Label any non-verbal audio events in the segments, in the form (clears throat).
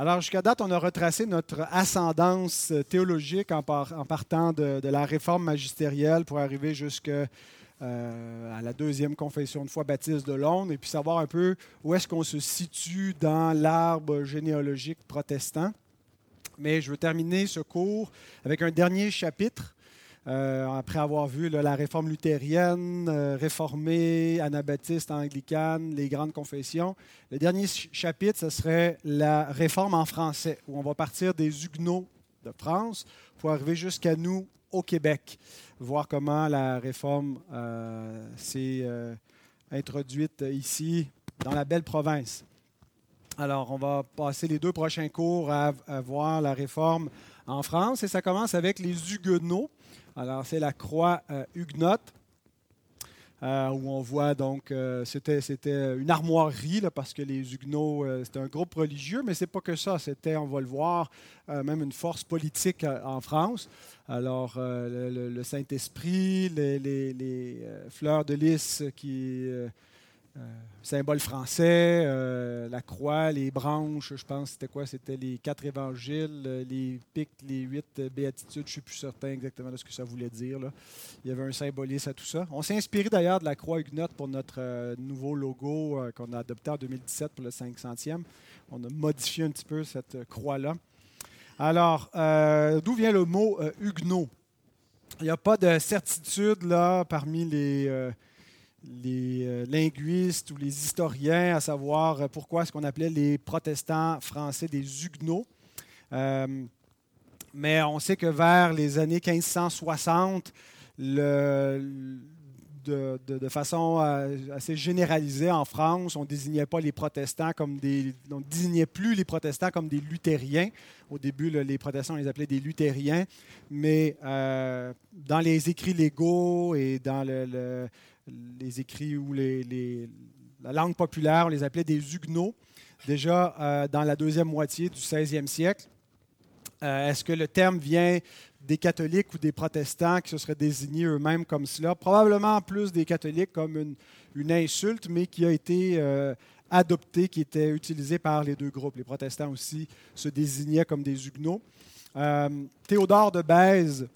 Alors, jusqu'à date, on a retracé notre ascendance théologique en, partant de, la réforme magistérielle pour arriver jusqu'à euh, la deuxième confession de foi baptiste de Londres et puis savoir un peu où est-ce qu'on se situe dans l'arbre généalogique protestant. Mais je veux terminer ce cours avec un dernier chapitre euh, après avoir vu la réforme luthérienne, euh, réformée, anabaptiste, anglicane, les grandes confessions. Le dernier chapitre, ce serait la réforme en français, où on va partir des Huguenots de France pour arriver jusqu'à nous au Québec, voir comment la réforme euh, s'est introduite ici, dans la belle province. Alors, on va passer les deux prochains cours à, à voir la réforme en France, et ça commence avec les Huguenots. Alors, c'est la croix euh, huguenote. Euh, où on voit donc, euh, c'était, c'était une armoirie, parce que les Huguenots, c'était un groupe religieux, mais c'est pas que ça, c'était, on va le voir, même une force politique en France. Alors, le, Saint-Esprit, les, fleurs de lys qui symbole français, euh, la croix, les branches, je pense c'était quoi? C'était les quatre évangiles, euh, les pics, les huit béatitudes, je ne suis plus certain exactement de ce que ça voulait dire. Il y avait un symbolisme à tout ça. On s'est inspiré d'ailleurs de la croix huguenote pour notre nouveau logo qu'on a adopté en 2017 pour le 500e. On a modifié un petit peu cette croix-là. Alors, d'où vient le mot huguenot? Il n'y a pas de certitude là parmi les les euh, linguistes ou les historiens à savoir euh, pourquoi est-ce qu'on appelait les protestants français des Huguenots. Euh, mais on sait que vers les années 1560, le, de, façon assez généralisée en France, on désignait pas les protestants comme des, on désignait plus les protestants comme des luthériens. Au début, les protestants, on les appelait des luthériens, mais dans les écrits légaux et dans le les écrits ou la langue populaire, on les appelait des Huguenots, déjà euh, dans la deuxième moitié du 16e siècle. Euh, est-ce que le terme vient des catholiques ou des protestants qui se seraient désignés eux-mêmes comme cela? Probablement plus des catholiques comme une, une insulte, mais qui a été euh, adoptée, qui était utilisée par les deux groupes. Les protestants aussi se désignaient comme des Huguenots. Théodore de Bèze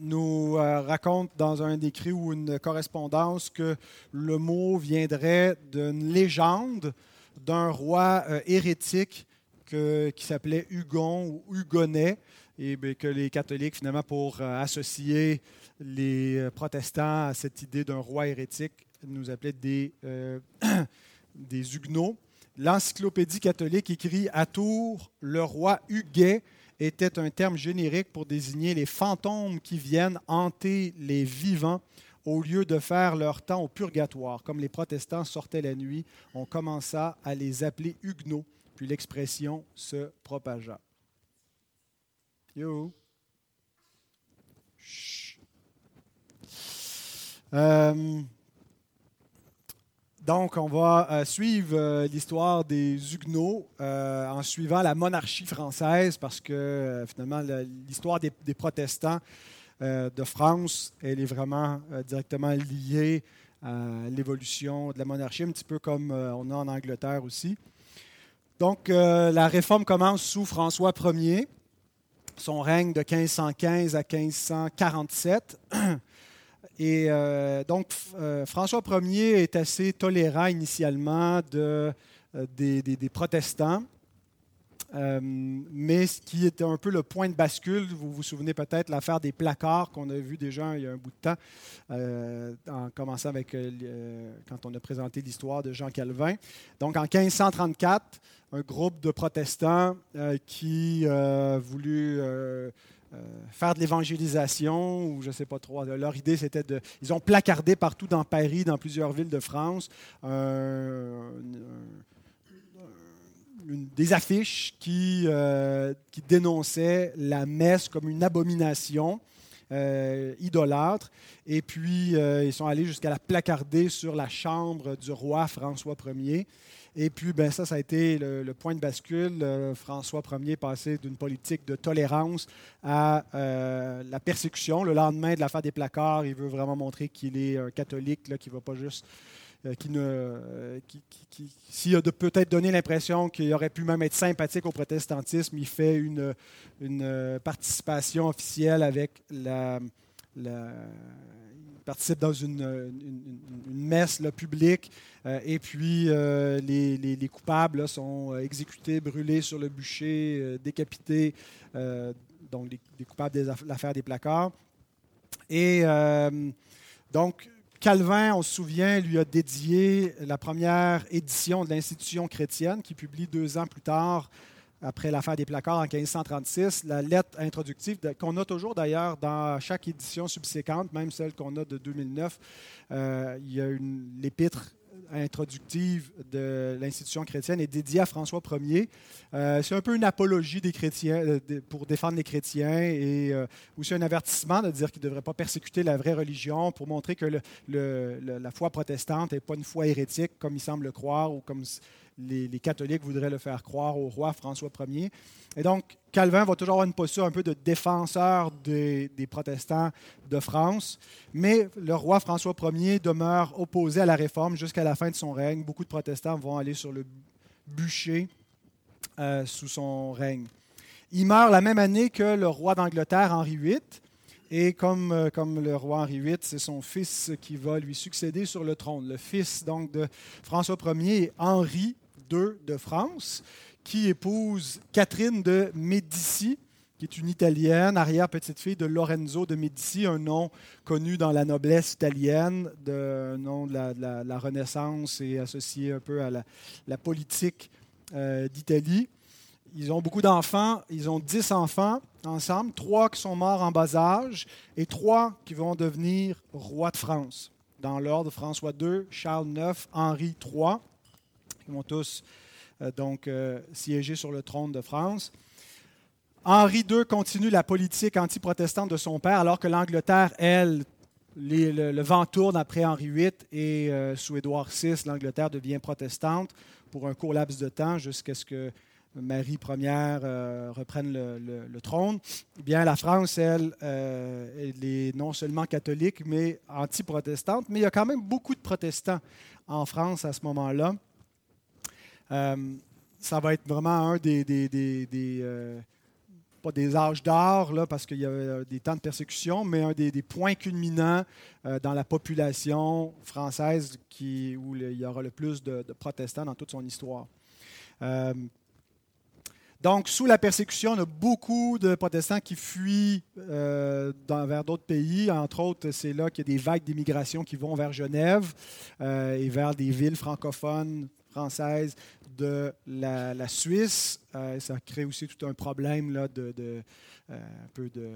nous euh, raconte dans un écrit ou une correspondance que le mot viendrait d'une légende d'un roi euh, hérétique qui s'appelait Hugon ou Hugonnet, et ben, que les catholiques, finalement, pour euh, associer les protestants à cette idée d'un roi hérétique, nous appelaient des, (clears throat) des Huguenots. L'encyclopédie catholique écrit à Tours, le roi Huguet était un terme générique pour désigner les fantômes qui viennent hanter les vivants au lieu de faire leur temps au purgatoire. Comme les protestants sortaient la nuit, on commença à les appeler huguenots, puis l'expression se propagea. Yo. Euh, donc, on va euh, suivre euh, l'histoire des Huguenots euh, en suivant la monarchie française parce que finalement, l'histoire des, protestants de France, elle est vraiment directement liée à l'évolution de la monarchie, un petit peu comme on a en Angleterre aussi. Donc, la réforme commence sous François Ier, son règne de 1515 à 1547. (clears throat) Et euh, donc, euh, François Ier est assez tolérant initialement euh, des, protestants. mais ce qui était un peu le point de bascule, vous vous souvenez peut-être l'affaire des placards qu'on a vu déjà il y a un bout de temps, en commençant avec quand on a présenté l'histoire de Jean Calvin. Donc en 1534, un groupe de protestants qui a voulu euh, faire de l'évangélisation ou je ne sais pas trop. Leur idée, c'était de... Ils ont placardé partout dans Paris, dans plusieurs villes de France, des affiches euh, qui, dénonçaient la messe comme une abomination. Euh, idolâtre. Et puis, ils sont allés jusqu'à la placarder sur la chambre du roi François Ier. Et puis, ben, ça, ça a été le, point de bascule. Euh, François Ier passé d'une politique de tolérance à euh, la persécution. Le lendemain de l'affaire des placards, il veut vraiment montrer qu'il est un catholique, là, qui ne va pas juste qui ne, qui, s'il a peut-être donné l'impression qu'il aurait pu même être sympathique au protestantisme, il fait une, une participation officielle avec la, la participe dans une, messe publique, euh, et puis euh, les, coupables sont euh, exécutés, brûlés sur le bûcher, décapités, donc les, coupables de l'affaire des placards. Et donc, Calvin, on se souvient, lui a dédié la première édition de l'Institution chrétienne, qui publie deux ans plus tard après l'affaire des placards en 1536, la lettre introductive qu'on a toujours d'ailleurs dans chaque édition subséquente, même celle qu'on a de 2009. Euh, il y a une l'épître introductive de l'institution chrétienne est dédiée à François Ier. Euh, c'est un peu une apologie des chrétiens euh, pour défendre les chrétiens et aussi un avertissement de dire qu'ils ne devraient pas persécuter la vraie religion pour montrer que la foi protestante n'est pas une foi hérétique comme il semble le croire ou comme les, catholiques voudraient le faire croire au roi François Ier. Et donc, Calvin va toujours avoir une posture un peu de défenseur des, protestants de France, mais le roi François Ier demeure opposé à la réforme jusqu'à la fin de son règne. Beaucoup de protestants vont aller sur le bûcher euh, sous son règne. Il meurt la même année que le roi d'Angleterre, Henri VIII. Et comme, euh, comme le roi Henri VIII, c'est son fils qui va lui succéder sur le trône. Le fils donc de François Ier, Henri de France, qui épouse Catherine de Médicis, qui est une Italienne, arrière-petite-fille de Lorenzo de Médicis, un nom connu dans la noblesse italienne, de, un nom de la, Renaissance et associé un peu à la, politique euh, d'Italie. Ils ont beaucoup d'enfants, ils ont dix enfants ensemble, trois qui sont morts en bas âge et trois qui vont devenir rois de France. Dans l'ordre, François II, Charles IX, Henri III. Vont tous euh, donc euh, sur le trône de France. Henri II continue la politique anti-protestante de son père, alors que l'Angleterre, elle, le, vent tourne après Henri VIII et euh, sous Édouard VI, l'Angleterre devient protestante pour un court laps de temps jusqu'à ce que Marie Ière reprenne le, trône. Eh bien, la France, elle, elle est non seulement catholique, mais anti-protestante, mais il y a quand même beaucoup de protestants en France à ce moment-là. Euh, ça va être vraiment un des, euh, pas des âges d'or, parce qu'il y a euh, des temps de persécution, mais un des, points culminants dans la population française où il y aura le plus de, protestants dans toute son histoire. donc, sous la persécution, on a beaucoup de protestants qui fuient vers d'autres pays. Entre autres, c'est là qu'il y a des vagues d'immigration qui vont vers Genève et vers des villes francophones françaises de la, Suisse. Euh, ça crée aussi tout un problème là, de, euh, un peu de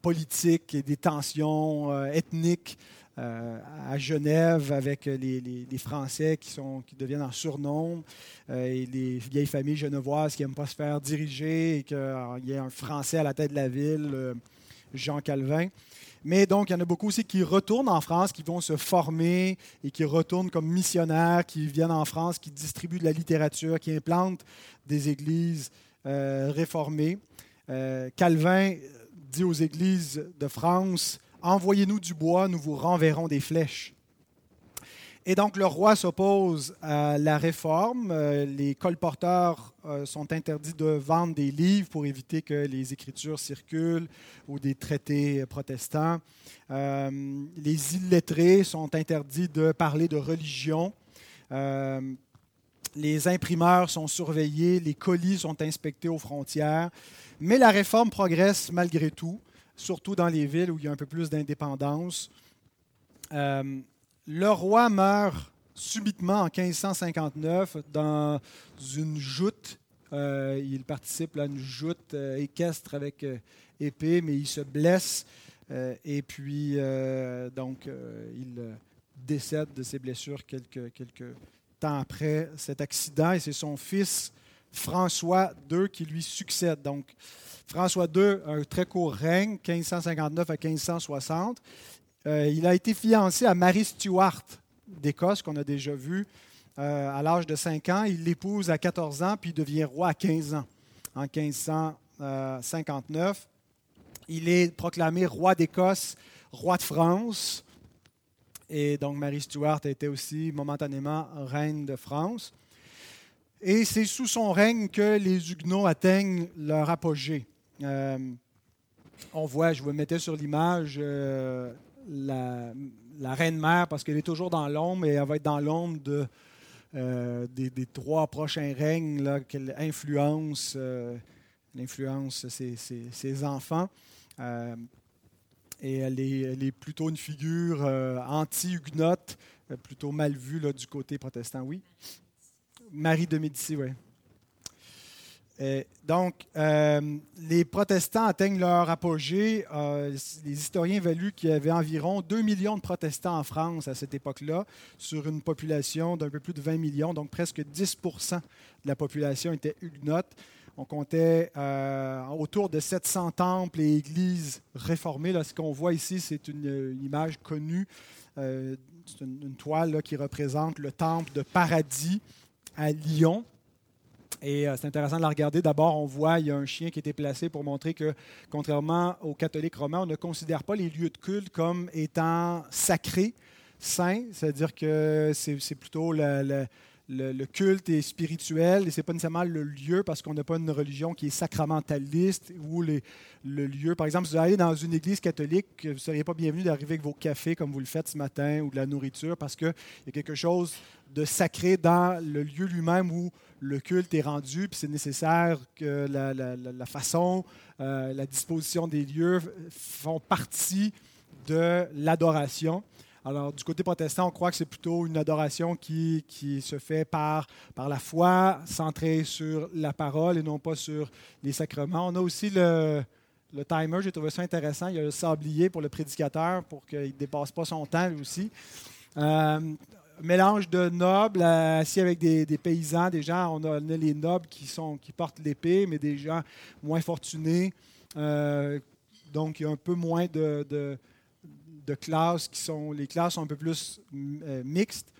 politique et des tensions euh, ethniques à Genève avec les, Français qui, sont, qui deviennent en surnombre et les vieilles familles genevoises qui n'aiment pas se faire diriger et qu'il y ait un Français à la tête de la ville, Jean Calvin. Mais donc, il y en a beaucoup aussi qui retournent en France, qui vont se former et qui retournent comme missionnaires, qui viennent en France, qui distribuent de la littérature, qui implantent des églises euh, réformées. Euh, Calvin dit aux églises de France, Envoyez-nous du bois, nous vous renverrons des flèches. Et donc le roi s'oppose à la réforme. Euh, les colporteurs euh, sont interdits de vendre des livres pour éviter que les écritures circulent ou des traités protestants. Euh, les illettrés sont interdits de parler de religion. les imprimeurs sont surveillés, les colis sont inspectés aux frontières. Mais la réforme progresse malgré tout, surtout dans les villes où il y a un peu plus d'indépendance le roi meurt subitement en 1559 dans une joute. Euh, il participe à une joute euh, équestre avec euh, épée, mais il se blesse et puis donc il décède de ses blessures quelques, temps après cet accident et c'est son fils François II qui lui succède. Donc François II a un très court règne, 1559 à 1560. Euh, il a été fiancé à Marie Stuart d'Écosse, qu'on a déjà vue euh, à l'âge de 5 ans. Il l'épouse à 14 ans, puis il devient roi à 15 ans, en 1559. Il est proclamé roi d'Écosse, roi de France. Et donc Marie Stuart été aussi momentanément reine de France. Et c'est sous son règne que les Huguenots atteignent leur apogée. Euh, on voit, je vous mettais sur l'image euh, la, reine-mère parce qu'elle est toujours dans l'ombre et elle va être dans l'ombre de, euh, des, trois prochains règnes qu'elle influence, influence ses, enfants. et elle est, plutôt une figure anti-huguenote, plutôt mal vue là, du côté protestant, oui. Marie de Médicis, oui. Donc, euh, les protestants atteignent leur apogée. Euh, les historiens évaluent qu'il y avait environ 2 millions de protestants en France à cette époque-là, sur une population d'un peu plus de 20 millions, donc presque 10% de la population était huguenote. On comptait euh, autour de 700 temples et églises réformées. Là, ce qu'on voit ici, c'est une, image connue. c'est une, toile qui représente le temple de Paradis à Lyon. Et euh, c'est intéressant de la regarder. D'abord, on voit il y a un chien qui a été placé pour montrer que, contrairement aux catholiques romains, on ne considère pas les lieux de culte comme étant sacrés, saints. C'est-à-dire que c'est plutôt le, culte est spirituel et ce n'est pas nécessairement le lieu parce qu'on n'a pas une religion qui est sacramentaliste ou le lieu. Par exemple, si vous allez dans une église catholique, vous ne seriez pas bienvenu d'arriver avec vos cafés comme vous le faites ce matin ou de la nourriture parce qu'il y a quelque chose de sacré dans le lieu lui-même où le culte est rendu, puis c'est nécessaire que la, façon, euh, la disposition des lieux font partie de l'adoration. Alors, du côté protestant, on croit que c'est plutôt une adoration qui, qui se fait par, par la foi, centrée sur la parole et non pas sur les sacrements. On a aussi le, timer, j'ai trouvé ça intéressant. Il y a le sablier pour le prédicateur pour qu'il ne dépasse pas son temps lui aussi. Euh, mélange de nobles assis avec des, paysans, des gens, on a, les nobles qui, portent l'épée, mais des gens moins fortunés. Euh, donc, il y a un peu moins de classes qui sont, les classes sont un peu plus euh, mixtes.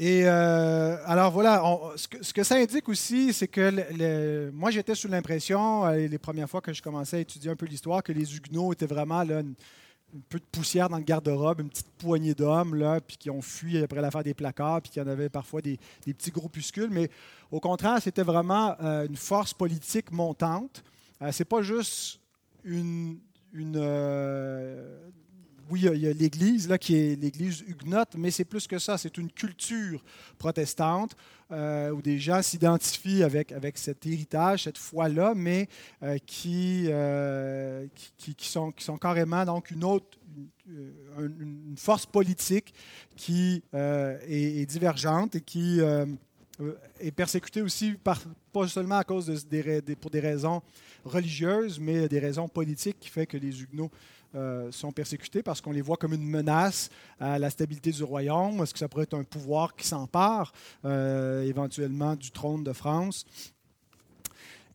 Et euh, alors voilà, ce, que, ça indique aussi, c'est que moi j'étais sous l'impression, euh, les premières fois que je commençais à étudier un peu l'histoire, que les Huguenots étaient vraiment là, peu de poussière dans le garde-robe, une petite poignée d'hommes, puis qui ont fui après l'affaire des placards, puis qu'il y en avait parfois des, petits groupuscules. Mais au contraire, c'était vraiment une force politique montante. c'est pas juste une, une. Euh, oui, il y a, l'Église, là, qui est l'Église huguenote, mais c'est plus que ça. C'est une culture protestante euh, où des gens s'identifient avec, avec cet héritage, cette foi-là, mais euh, qui, qui, qui, sont, qui sont carrément donc une autre, une, force politique qui est, divergente et qui est persécutée aussi par, pas seulement à cause de, des, pour des raisons religieuses, mais des raisons politiques qui fait que les Huguenots euh, sont persécutés parce qu'on les voit comme une menace à la stabilité du royaume. Est-ce que ça pourrait être un pouvoir qui s'empare euh, éventuellement du trône de France?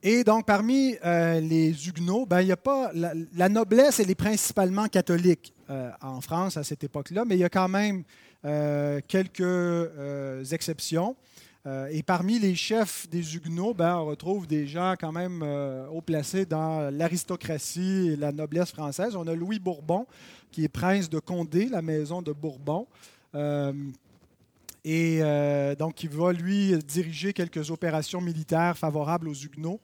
Et donc, parmi euh, les Huguenots, ben, y a pas la, noblesse, elle est principalement catholique en France à cette époque-là, mais il y a quand même quelques exceptions. Euh, et parmi les chefs des Huguenots, ben, on retrouve des gens quand même euh, haut placés dans l'aristocratie et la noblesse française. On a Louis Bourbon, qui est prince de Condé, la maison de Bourbon. Euh, et donc, il va, lui, diriger quelques opérations militaires favorables aux Huguenots.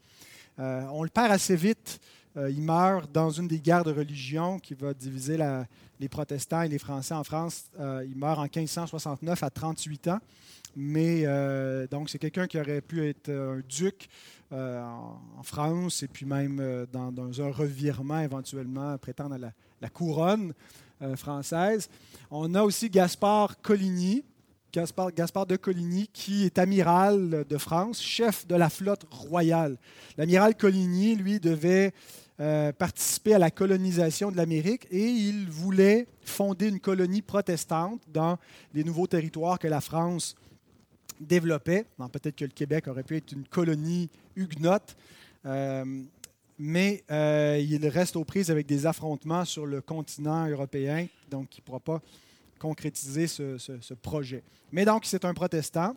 on le perd assez vite. il meurt dans une des guerres de religion qui va diviser les protestants et les Français en France. il meurt en 1569 à 38 ans. Mais euh, donc, c'est quelqu'un qui aurait pu être un duc euh, en, France et puis même euh, dans, un revirement éventuellement prétendre à la, couronne française. On a aussi Gaspard Coligny, Gaspard, Gaspard, de Coligny, qui est amiral de France, chef de la flotte royale. L'amiral Coligny, lui, devait participer à la colonisation de l'Amérique et il voulait fonder une colonie protestante dans les nouveaux territoires que la France développait. Peut-être que le Québec aurait pu être une colonie huguenote, euh, mais euh, il reste aux prises avec des affrontements sur le continent européen, donc il ne pourra pas concrétiser ce, projet. Mais donc, c'est un protestant.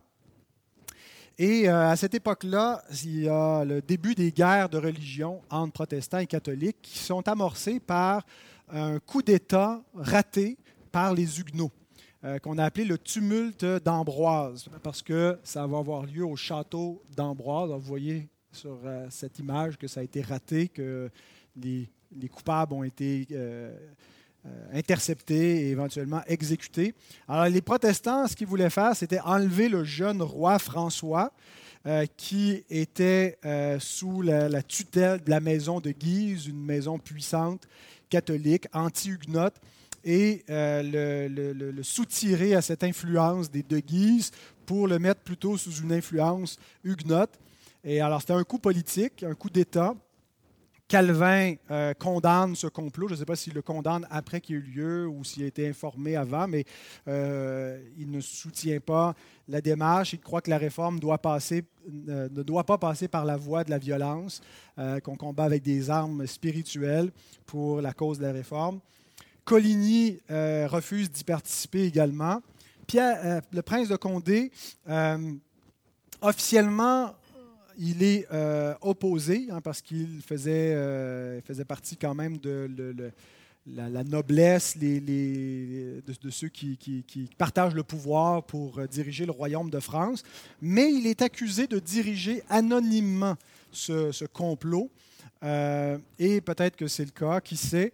Et euh, à cette époque-là, il y a le début des guerres de religion entre protestants et catholiques qui sont amorcées par un coup d'État raté par les Huguenots, qu'on a appelé le tumulte d'Ambroise, parce que ça va avoir lieu au château d'Ambroise. Vous voyez sur cette image que ça a été raté, que les, les coupables ont été euh, interceptés et éventuellement exécutés. Alors les protestants, ce qu'ils voulaient faire, c'était enlever le jeune roi François, euh, qui était euh, sous la, tutelle de la maison de Guise, une maison puissante, catholique, anti-huguenote, et le, le, soutirer à cette influence des de Guise pour le mettre plutôt sous une influence huguenote. Et alors c'était un coup politique, un coup d'État. Calvin euh, condamne ce complot. Je ne sais pas s'il le condamne après qu'il ait eu lieu ou s'il a été informé avant, mais euh, il ne soutient pas la démarche. Il croit que la réforme doit passer, euh, ne doit pas passer par la voie de la violence, qu'on combat avec des armes spirituelles pour la cause de la réforme. Coligny refuse d'y participer également. Pierre, le prince de Condé, officiellement, il est euh, opposé hein, parce qu'il faisait, euh, faisait partie quand même de la, noblesse les, de, ceux qui, partagent le pouvoir pour euh, diriger le royaume de France. Mais il est accusé de diriger anonymement ce, complot. et peut-être que c'est le cas, qui sait.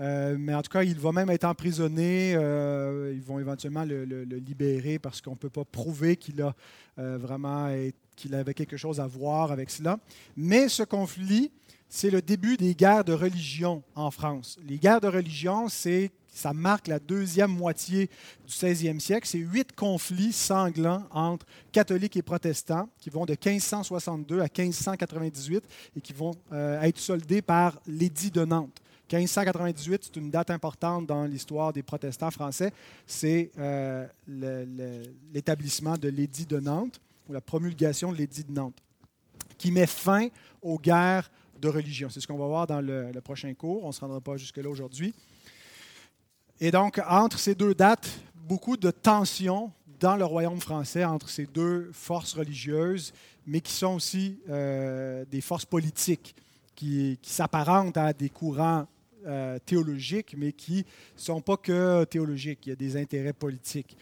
Mais en tout cas, il va même être emprisonné. ils vont éventuellement le, libérer parce qu'on ne peut pas prouver qu'il a vraiment été qu'il avait quelque chose à voir avec cela. Mais ce conflit, c'est le début des guerres de religion en France. Les guerres de religion, c'est ça marque la deuxième moitié du 16e siècle. C'est huit conflits sanglants entre catholiques et protestants qui vont de 1562 à 1598 et qui vont euh, être soldés par l'édit de Nantes. 1598, c'est une date importante dans l'histoire des protestants français. C'est euh, l'établissement de l'édit de Nantes la promulgation de l'édit de Nantes, qui met fin aux guerres de religion. C'est ce qu'on va voir dans le, prochain cours. On ne se rendra pas jusque-là aujourd'hui. Et donc, entre ces deux dates, beaucoup de tensions dans le royaume français entre ces deux forces religieuses, mais qui sont aussi euh, des forces politiques, qui, s'apparentent à des courants euh, théologiques, mais qui ne sont pas que théologiques. Il y a des intérêts politiques.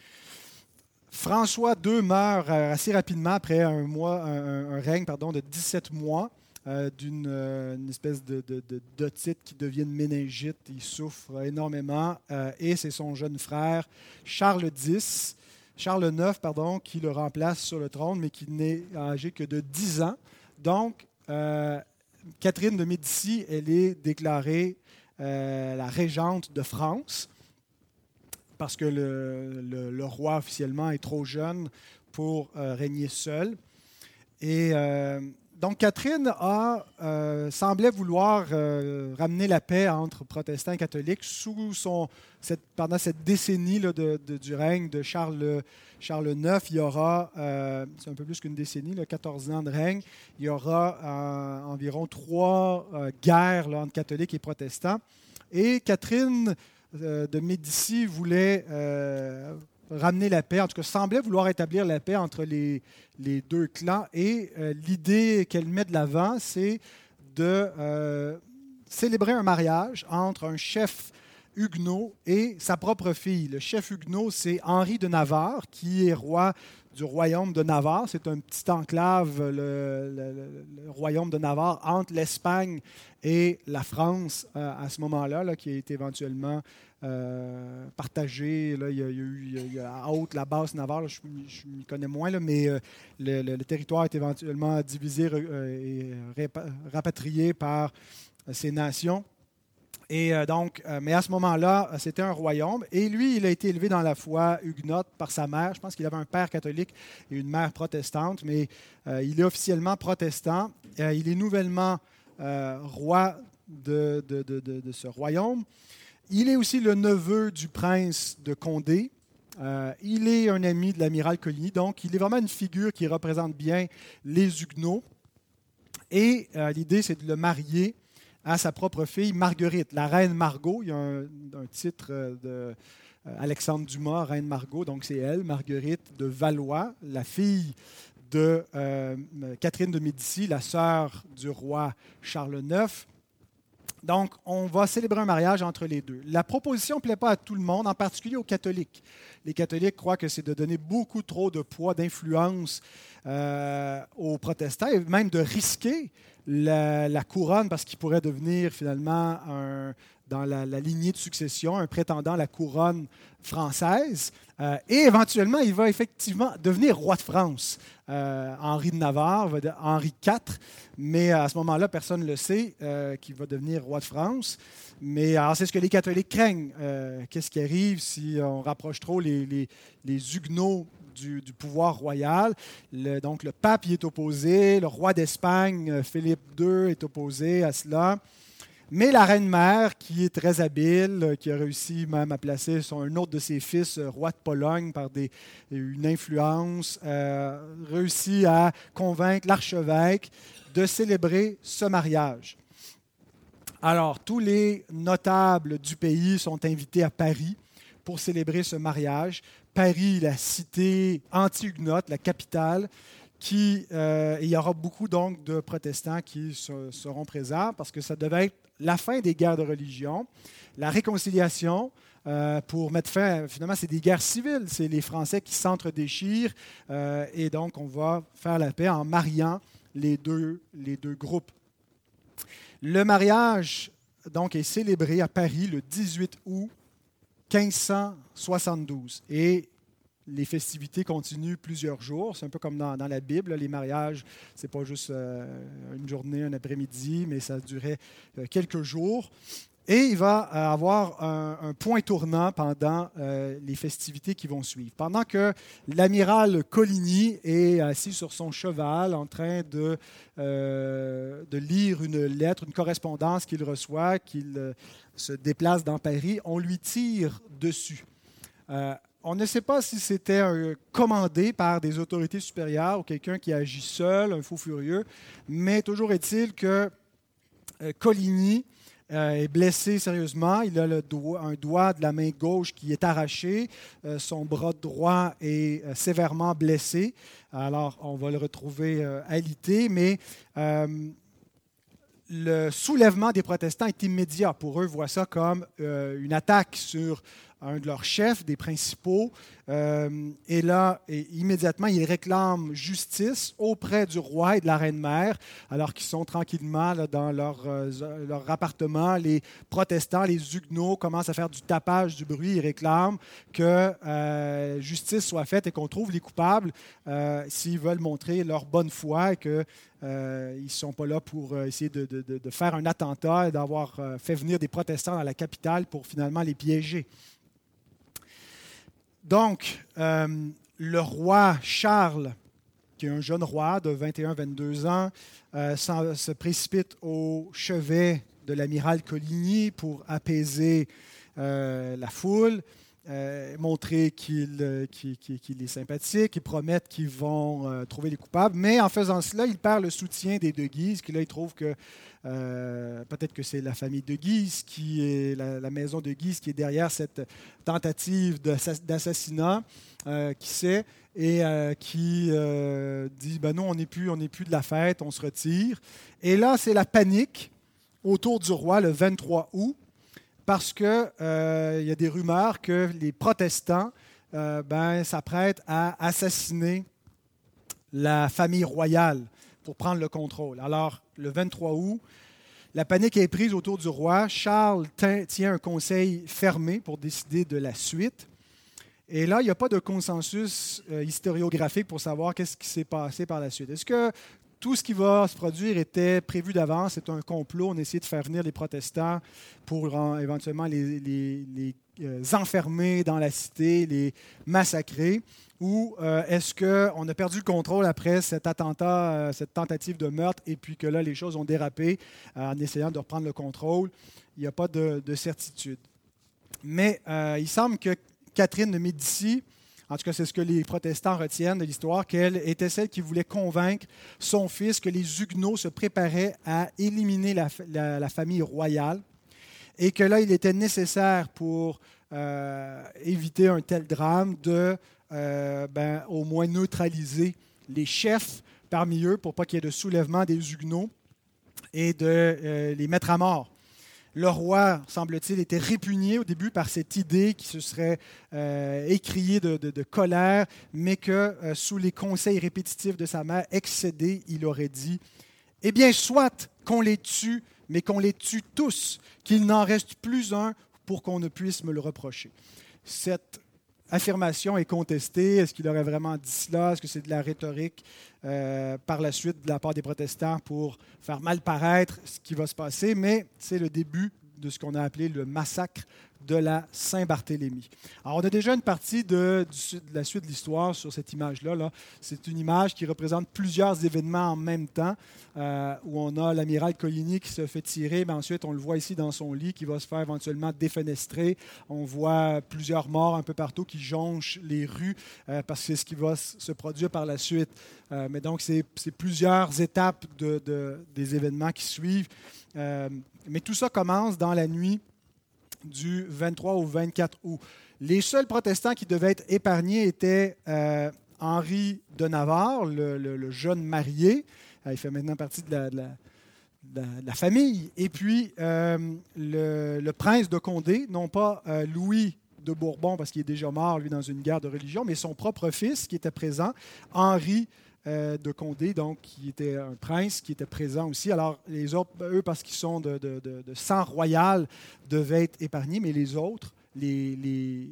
François II meurt euh, assez rapidement après un, règne pardon, de 17 mois euh, d'une espèce de, de, qui devient une méningite. Il souffre énormément et c'est son jeune frère Charles X, Charles IX, pardon, qui le remplace sur le trône, mais qui n'est âgé que de 10 ans. Donc, Catherine de Médicis, elle est déclarée la régente de France parce que le, roi officiellement est trop jeune pour euh, régner seul. Et euh, donc Catherine euh, semblait vouloir ramener la paix entre protestants et catholiques sous son, cette, pendant cette décennie de, du règne de Charles, IX. Il y aura, c'est un peu plus qu'une décennie, là, 14 ans de règne, il y aura environ trois guerres entre catholiques et protestants. Et Catherine euh, de Médicis voulait euh, ramener la paix, en tout cas semblait vouloir établir la paix entre les, les deux clans. Et euh, l'idée qu'elle met de l'avant, c'est de célébrer un mariage entre un chef huguenot et sa propre fille. Le chef huguenot, c'est Henri de Navarre, qui est roi du royaume de Navarre. C'est un petit enclave, le, royaume de Navarre, entre l'Espagne et la France euh, à ce moment-là, qui a été éventuellement euh, partagé. Là, il, y a, eu haute, la basse Navarre, je, m'y connais moins, là, mais euh, le, territoire est éventuellement divisé et rapatrié par ces nations. Et euh, donc, euh, mais à ce moment-là, euh, c'était un royaume. Et lui, il a été élevé dans la foi huguenote par sa mère. Je pense qu'il avait un père catholique et une mère protestante, mais il est officiellement protestant. il est nouvellement roi de, ce royaume. Il est aussi le neveu du prince de Condé. il est un ami de l'amiral Coligny, donc il est vraiment une figure qui représente bien les Huguenots. Et l'idée, c'est de le marier à sa propre fille Marguerite, la reine Margot. Il y a un, titre euh, de euh, Alexandre Dumas, reine Margot, donc c'est elle, Marguerite de Valois, la fille de euh, Catherine de Médicis, la sœur du roi Charles IX. Donc, on va célébrer un mariage entre les deux. La proposition ne plaît pas à tout le monde, en particulier aux catholiques. Les catholiques croient que c'est de donner beaucoup trop de poids, d'influence euh, aux protestants et même de risquer la, couronne parce qu'il pourrait devenir finalement dans la, lignée de succession un prétendant à la couronne française. Euh, et éventuellement, il va effectivement devenir roi de France. Euh, Henri de Navarre, Henri IV, mais à ce moment-là, personne ne le sait euh, qu'il va devenir roi de France. Mais c'est ce que les catholiques craignent. Qu'est-ce qui arrive si on rapproche trop les, huguenots du, pouvoir royal? donc le pape y est opposé, le roi d'Espagne, Philippe II, est opposé à cela. Mais la reine-mère, qui est très habile, euh, qui a réussi même à placer son, un autre de ses fils euh, roi de Pologne par une influence, euh, réussit à convaincre l'archevêque de célébrer ce mariage. Alors, tous les notables du pays sont invités à Paris pour célébrer ce mariage. Paris, la cité anti-huguenote, la capitale, qui, il y aura beaucoup donc de protestants qui seront présents parce que ça devait être la fin des guerres de religion, la réconciliation, euh, pour mettre fin, finalement, c'est des guerres civiles, c'est les Français qui s'entre-déchirent, euh, et donc on va faire la paix en mariant les deux, les deux groupes. Le mariage donc est célébré à Paris le 18 août 1572 et les festivités continuent plusieurs jours. C'est un peu comme dans, la Bible. Les mariages, ce n'est pas juste euh, une journée, un après-midi, mais ça durait euh, quelques jours. Et il va euh, avoir un, point tournant pendant les festivités qui vont suivre. Pendant que l'amiral Coligny est assis sur son cheval en train de, de lire une lettre, une correspondance qu'il reçoit, qu'il se déplace dans Paris, on lui tire dessus. On ne sait pas si c'était commandé par des autorités supérieures ou quelqu'un qui agit seul, un fou furieux, mais toujours est-il que euh, Coligny euh, est blessé sérieusement. Il a un doigt de la main gauche qui est arraché. Euh, son bras droit est sévèrement blessé. Alors, on va le retrouver alité, mais le soulèvement des protestants est immédiat. Pour eux, voient ça comme une attaque sur un de leurs chefs, des principaux, euh, et là, immédiatement, ils réclament justice auprès du roi et de la reine-mère, alors qu'ils sont tranquillement dans leur, euh, leur, appartement. Les protestants, les huguenots commencent à faire du tapage, du bruit. Ils réclament que euh, justice soit faite et qu'on trouve les coupables s'ils veulent montrer leur bonne foi et qu'ils ne sont pas là pour essayer de, de, de faire un attentat et d'avoir fait venir des protestants dans la capitale pour finalement les piéger. Donc, euh, le roi Charles, qui est un jeune roi de 21-22 ans, euh, se précipite au chevet de l'amiral Coligny pour apaiser euh, la foule. Montrer qu'il est sympathique, ils promettent qu'ils vont trouver les coupables, mais en faisant cela, il perd le soutien des De Guise, qui là, il trouve que euh, peut-être que c'est la famille de Guise, qui est la, maison de Guise qui est derrière cette tentative d'assassinat, euh, qui sait, et euh, qui dit ben non, on n'est plus, on plus de la fête, on se retire. Et là, c'est la panique autour du roi le 23 août, parce qu'il y a des rumeurs que les protestants ben, s'apprêtent à assassiner la famille royale pour prendre le contrôle. Alors, le 23 août, la panique est prise autour du roi. Charles tient un conseil fermé pour décider de la suite. Et là, il n'y a pas de consensus euh, historiographique pour savoir qu'est-ce qui s'est passé par la suite. Est-ce que tout ce qui va se produire était prévu d'avance? C'est un complot. On essaie de faire venir les protestants pour éventuellement les, euh, enfermer dans la cité, les massacrer ou euh, est-ce qu'on a perdu le contrôle après cet attentat, euh, cette tentative de meurtre, et puis que là, les choses ont dérapé en essayant de reprendre le contrôle? Il n'y a pas de, certitude. Mais il semble que Catherine de Médicis, en tout cas c'est ce que les protestants retiennent de l'histoire, qu'elle était celle qui voulait convaincre son fils que les Huguenots se préparaient à éliminer la, famille royale et que là, il était nécessaire pour éviter un tel drame de euh, ben, au moins neutraliser les chefs parmi eux pour pas qu'il y ait de soulèvement des Huguenots et de euh, les mettre à mort. Le roi, semble-t-il, était répugné au début par cette idée qui se serait euh, écriée de, colère, mais que euh, sous les conseils répétitifs de sa mère, excédé, il aurait dit, Eh bien, soit qu'on les tue, mais qu'on les tue tous, qu'il n'en reste plus un pour qu'on ne puisse me le reprocher. Affirmation est contestée? Est-ce qu'il aurait vraiment dit cela? Est-ce que c'est de la rhétorique euh, par la suite de la part des protestants pour faire mal paraître ce qui va se passer? Mais c'est le début de ce qu'on a appelé le massacre de la Saint-Barthélemy. Alors, on a déjà une partie de, la suite de l'histoire sur cette image-là. -là, c'est une image qui représente plusieurs événements en même temps, euh, où on a l'amiral Coligny qui se fait tirer, mais ensuite on le voit ici dans son lit qui va se faire éventuellement défenestrer. On voit plusieurs morts un peu partout qui jonchent les rues, euh, parce que c'est ce qui va se produire par la suite. Euh, mais donc, c'est plusieurs étapes de, des événements qui suivent. mais tout ça commence dans la nuit du 23 au 24 août. Les seuls protestants qui devaient être épargnés étaient euh, Henri de Navarre, le, jeune marié. Euh, il fait maintenant partie de la, famille. Et puis euh, le, prince de Condé, non pas Louis de Bourbon, parce qu'il est déjà mort, lui, dans une guerre de religion, mais son propre fils qui était présent, Henri de Condé, donc qui était un prince, qui était présent aussi. Alors les autres, eux, parce qu'ils sont de, sang royal, devaient être épargnés, mais les autres, les, les,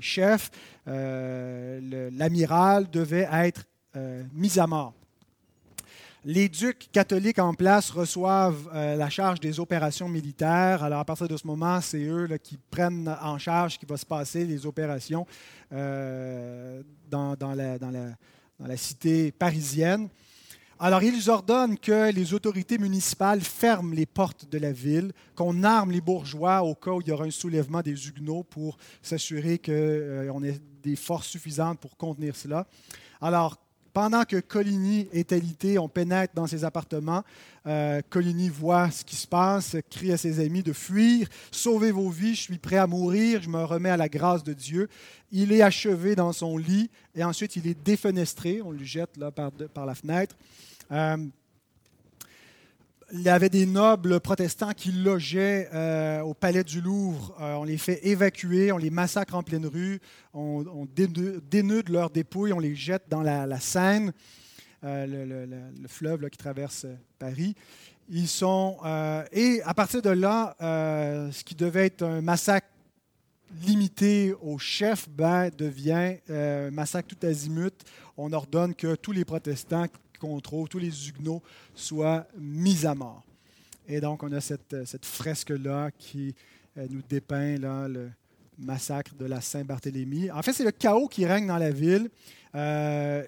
chefs, euh, l'amiral devait être euh, mis à mort. Les ducs catholiques en place reçoivent la charge des opérations militaires. Alors, à partir de ce moment, c'est eux qui prennent en charge ce qui va se passer, les opérations dans, dans, la, dans la cité parisienne. Alors, ils ordonnent que les autorités municipales ferment les portes de la ville, qu'on arme les bourgeois au cas où il y aura un soulèvement des Huguenots pour s'assurer qu'on euh, ait des forces suffisantes pour contenir cela. Alors, pendant que Coligny est alité, on pénètre dans ses appartements. Euh, Coligny voit ce qui se passe, crie à ses amis de fuir. Sauvez vos vies, je suis prêt à mourir, je me remets à la grâce de Dieu. Il est achevé dans son lit et ensuite il est défenestré. On le jette là, par, par la fenêtre. Euh, il y avait des nobles protestants qui logeaient euh, au palais du Louvre. Euh, on les fait évacuer, on les massacre en pleine rue, on, dénude leurs dépouilles, on les jette dans la, Seine, euh, le, fleuve qui traverse Paris. Ils sont, et à partir de là, ce qui devait être un massacre limité au chef ben, devient massacre tout azimut. On ordonne que tous les protestants qu'on trouve, tous les Huguenots soient mis à mort. Et donc, on a cette, fresque-là qui euh, nous dépeint là, le massacre de la Saint-Barthélemy. En fait, c'est le chaos qui règne dans la ville. Euh,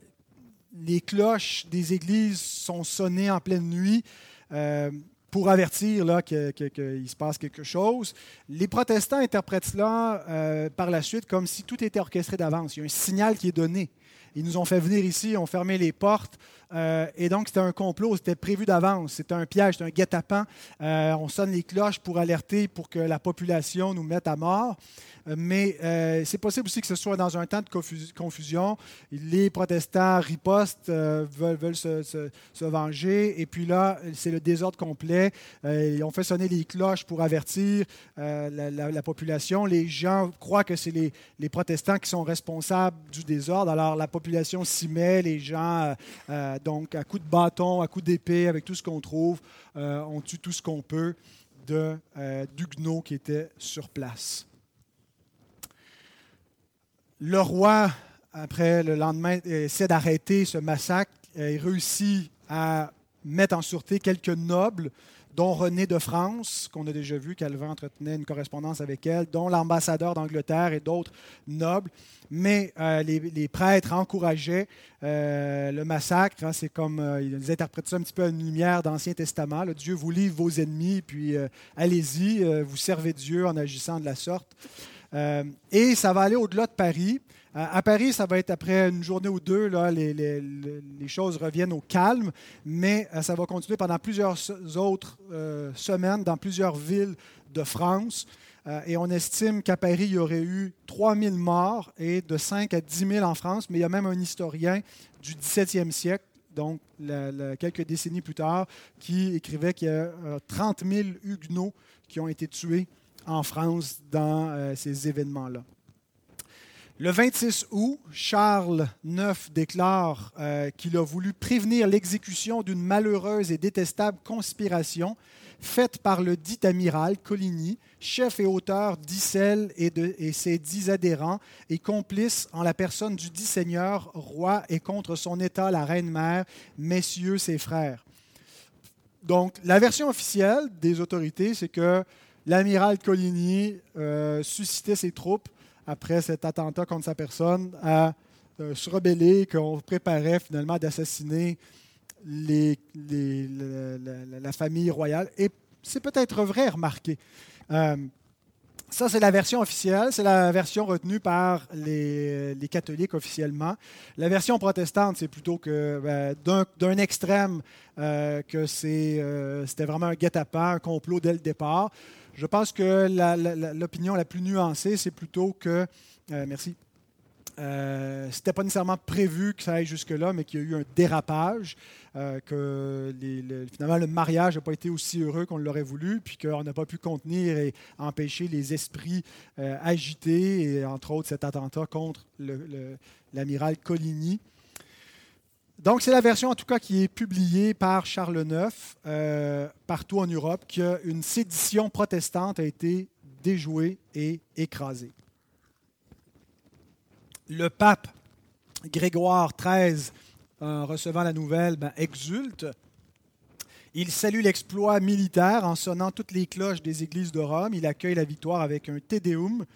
les cloches des églises sont sonnées en pleine nuit. Euh, pour avertir qu'il se passe quelque chose. Les protestants interprètent cela par la suite comme si tout était orchestré d'avance. Il y a un signal qui est donné. Ils nous ont fait venir ici, ont fermé les portes. Euh, et donc, c'était un complot, c'était prévu d'avance. C'était un piège, c'était un guet-apens. Euh, on sonne les cloches pour alerter, pour que la population nous mette à mort. Euh, mais c'est possible aussi que ce soit dans un temps de confusion. Les protestants ripostent, veulent, se, venger. Et puis là, c'est le désordre complet. ils ont fait sonner les cloches pour avertir la, population. Les gens croient que c'est les, protestants qui sont responsables du désordre. Alors, la s'y met, les gens donc, à coups de bâton, à coups d'épée, avec tout ce qu'on trouve, euh, on tue tout ce qu'on peut de euh, d'Huguenots qui étaient sur place. Le roi, après le lendemain, essaie d'arrêter ce massacre et réussit à mettre en sûreté quelques nobles dont René de France, qu'on a déjà vu, Calvin entretenait une correspondance avec elle, dont l'ambassadeur d'Angleterre et d'autres nobles. Mais euh, les, prêtres encourageaient euh, le massacre. Hein. c'est comme, euh, ils interprètent ça un petit peu à une lumière d'Ancien Testament. Dieu vous livre vos ennemis, puis allez-y, vous servez Dieu en agissant de la sorte. et ça va aller au-delà de Paris. Euh, à Paris, ça va être après une journée ou deux, les, choses reviennent au calme, mais euh, ça va continuer pendant plusieurs autres euh, semaines dans plusieurs villes de France. et on estime qu'à Paris, il y aurait eu 3000 morts et de 5 à 10 000 en France, mais il y a même un historien du 17e siècle, donc quelques décennies plus tard, qui écrivait qu'il y a 30 000 Huguenots qui ont été tués en France dans ces événements-là. Le 26 août, Charles IX déclare qu'il a voulu prévenir l'exécution d'une malheureuse et détestable conspiration faite par le dit amiral Coligny, chef et auteur d'Issel et, et ses dix adhérents, et complice en la personne du dit seigneur, roi, et contre son État, la reine-mère, messieurs ses frères. Donc, la version officielle des autorités, c'est que l'amiral Coligny euh, suscitait ses troupes après cet attentat contre sa personne à euh, se rebeller, qu'on préparait finalement d'assassiner la, famille royale. Et c'est peut-être vrai, remarquez. Euh, ça, c'est la version officielle, c'est la version retenue par les, catholiques officiellement. La version protestante, c'est plutôt que ben, d'un extrême euh, que c'était vraiment un guet-apens, un complot dès le départ. Je pense que l'opinion la, plus nuancée, c'est plutôt que, merci, euh, Ce n'était pas nécessairement prévu que ça aille jusque-là, mais qu'il y a eu un dérapage, euh, que finalement le mariage n'a pas été aussi heureux qu'on l'aurait voulu, puis qu'on n'a pas pu contenir et empêcher les esprits euh, agités, et entre autres cet attentat contre l'amiral Coligny. Donc c'est la version en tout cas qui est publiée par Charles IX partout en Europe, qu'une sédition protestante a été déjouée et écrasée le pape Grégoire XIII, en recevant la nouvelle, ben, exulte. Il salue l'exploit militaire en sonnant toutes les cloches des églises de Rome. Il accueille la victoire avec un Te Deum.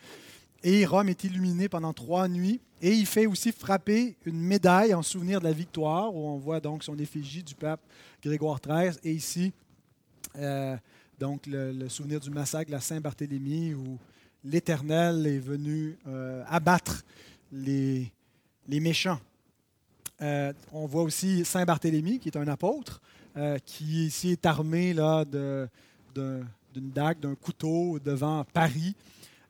Et Rome est illuminée pendant trois nuits. Et il fait aussi frapper une médaille en souvenir de la victoire, où on voit donc son effigie du pape Grégoire XIII. Et ici, euh, donc le, souvenir du massacre de la Saint-Barthélemy, où l'Éternel est venu euh, abattre les, les méchants. Euh, on voit aussi Saint Barthélemy, qui est un apôtre, qui ici est armé là, d'une dague, d'un couteau devant Paris.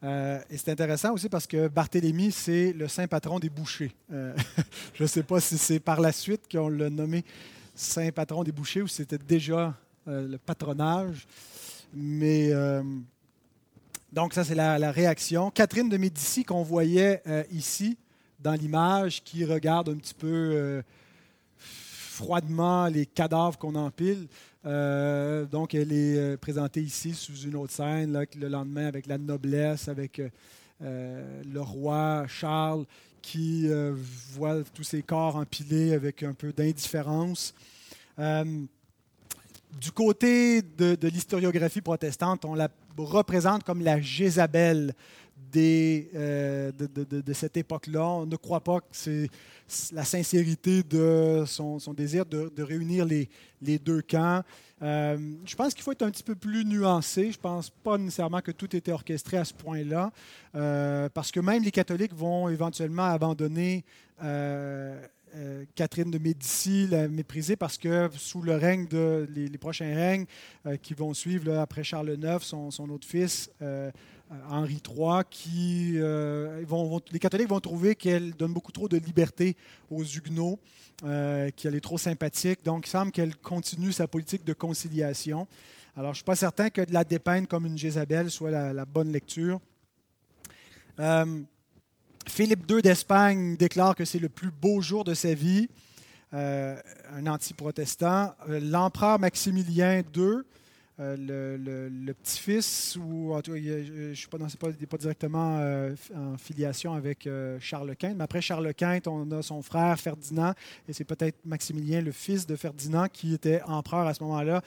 Euh, et c'est intéressant aussi parce que Barthélemy, c'est le saint patron des bouchers. (laughs) je ne sais pas si c'est par la suite qu'on l'a nommé saint patron des bouchers ou si c'était déjà le patronage. Mais donc, ça, c'est la, réaction. Catherine de Médicis, qu'on voyait euh, ici dans l'image, qui regarde un petit peu euh, froidement les cadavres qu'on empile. Euh, donc, elle est présentée ici sous une autre scène, le lendemain avec la noblesse, avec le roi Charles qui voit tous ses corps empilés avec un peu d'indifférence. du côté de, de l'historiographie protestante, on la représente comme la Jézabel euh, de, cette époque-là. On ne croit pas que c'est la sincérité de son, désir de, réunir les, deux camps. Euh, je pense qu'il faut être un petit peu plus nuancé. Je ne pense pas nécessairement que tout était orchestré à ce point-là, euh, parce que même les catholiques vont éventuellement abandonner Catherine de Médicis l'a méprisée parce que sous le règne de les, prochains règnes qui vont suivre après Charles IX, son, autre fils Henri III, qui vont, les catholiques vont trouver qu'elle donne beaucoup trop de liberté aux Huguenots, qu'elle est trop sympathique. Donc, il semble qu'elle continue sa politique de conciliation. Alors, je ne suis pas certain que de la dépeindre comme une Jézabel soit la, bonne lecture. Philippe II d'Espagne déclare que c'est le plus beau jour de sa vie, euh, un anti-protestant. Euh, l'empereur Maximilien II euh, le, petit-fils, ou en tout cas, je ne suis pas, pas, directement euh, en filiation avec euh, Charles Quint, mais après Charles Quint, on a son frère Ferdinand, et c'est peut-être Maximilien, le fils de Ferdinand, qui était empereur à ce moment-là,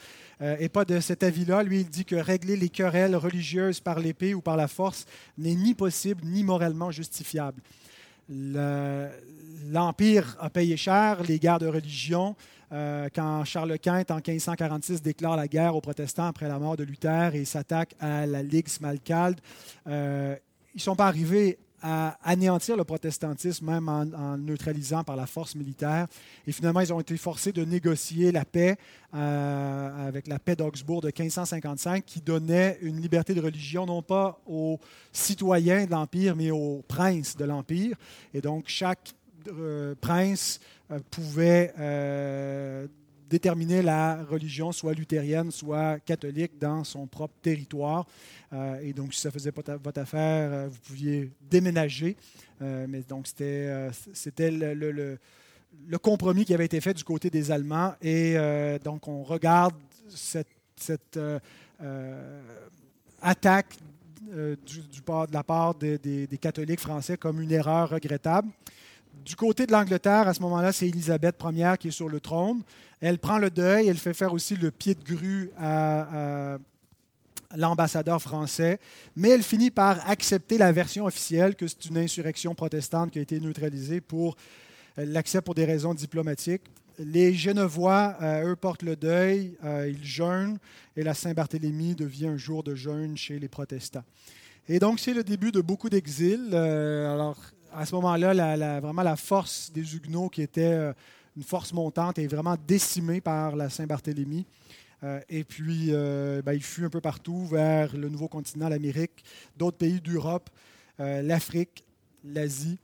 et pas de cet avis-là. Lui, il dit que régler les querelles religieuses par l'épée ou par la force n'est ni possible ni moralement justifiable. L'Empire a payé cher les guerres de religion, euh, quand Charles Quint, en 1546, déclare la guerre aux protestants après la mort de Luther et s'attaque à la Ligue Smalkalde, euh, ils ne sont pas arrivés à anéantir le protestantisme, même en, neutralisant par la force militaire. Et finalement, ils ont été forcés de négocier la paix euh, avec la paix d'Augsbourg de 1555, qui donnait une liberté de religion non pas aux citoyens de l'Empire, mais aux princes de l'Empire. Et donc, chaque prince pouvait déterminer la religion, soit luthérienne, soit catholique, dans son propre territoire. et donc, si ça faisait pas votre affaire, vous pouviez déménager. mais donc, c'était le, le, compromis qui avait été fait du côté des Allemands. Et donc, on regarde cette, cette attaque euh, du, de la part des, catholiques français comme une erreur regrettable. Du côté de l'Angleterre, à ce moment-là, c'est Élisabeth Ier qui est sur le trône. Elle prend le deuil, elle fait faire aussi le pied de grue à, l'ambassadeur français, mais elle finit par accepter la version officielle que c'est une insurrection protestante qui a été neutralisée pour l'accès pour des raisons diplomatiques. Les Genevois, euh, eux, portent le deuil, euh, ils jeûnent, et la Saint-Barthélemy devient un jour de jeûne chez les protestants. Et donc, c'est le début de beaucoup d'exil. Euh, alors, à ce moment-là, vraiment la force des Huguenots, qui était une force montante, est vraiment décimée par la Saint-Barthélemy. et puis, ben, il fut un peu partout vers le nouveau continent, l'Amérique, d'autres pays d'Europe, l'Afrique, l'Asie.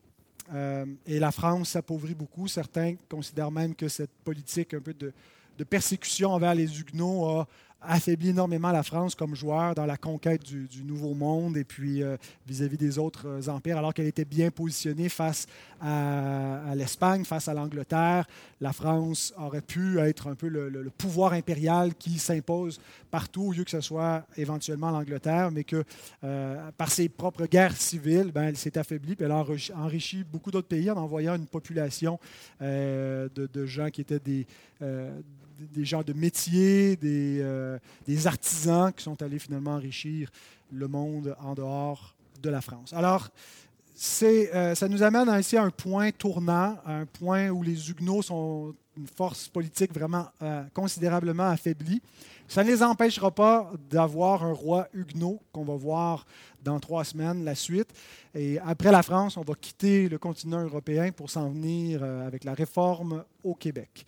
Euh, et la France s'appauvrit beaucoup. Certains considèrent même que cette politique un peu de, de persécution envers les Huguenots a affaibli énormément la France comme joueur dans la conquête du, Nouveau Monde et puis euh, vis-à-vis des autres euh, empires, alors qu'elle était bien positionnée face à, l'Espagne, face à l'Angleterre. La France aurait pu être un peu le, pouvoir impérial qui s'impose partout, au lieu que ce soit éventuellement l'Angleterre, mais que euh, par ses propres guerres civiles, ben, elle s'est affaiblie, puis elle a enrichi beaucoup d'autres pays en envoyant une population de, de, gens qui étaient des des gens de métier, euh, des, artisans qui sont allés finalement enrichir le monde en dehors de la France. Alors, euh, ça nous amène ainsi à un point tournant, un point où les Huguenots sont une force politique vraiment euh, considérablement affaiblie. Ça ne les empêchera pas d'avoir un roi huguenot qu'on va voir dans trois semaines, la suite. Et après la France, on va quitter le continent européen pour s'en venir avec la réforme au Québec.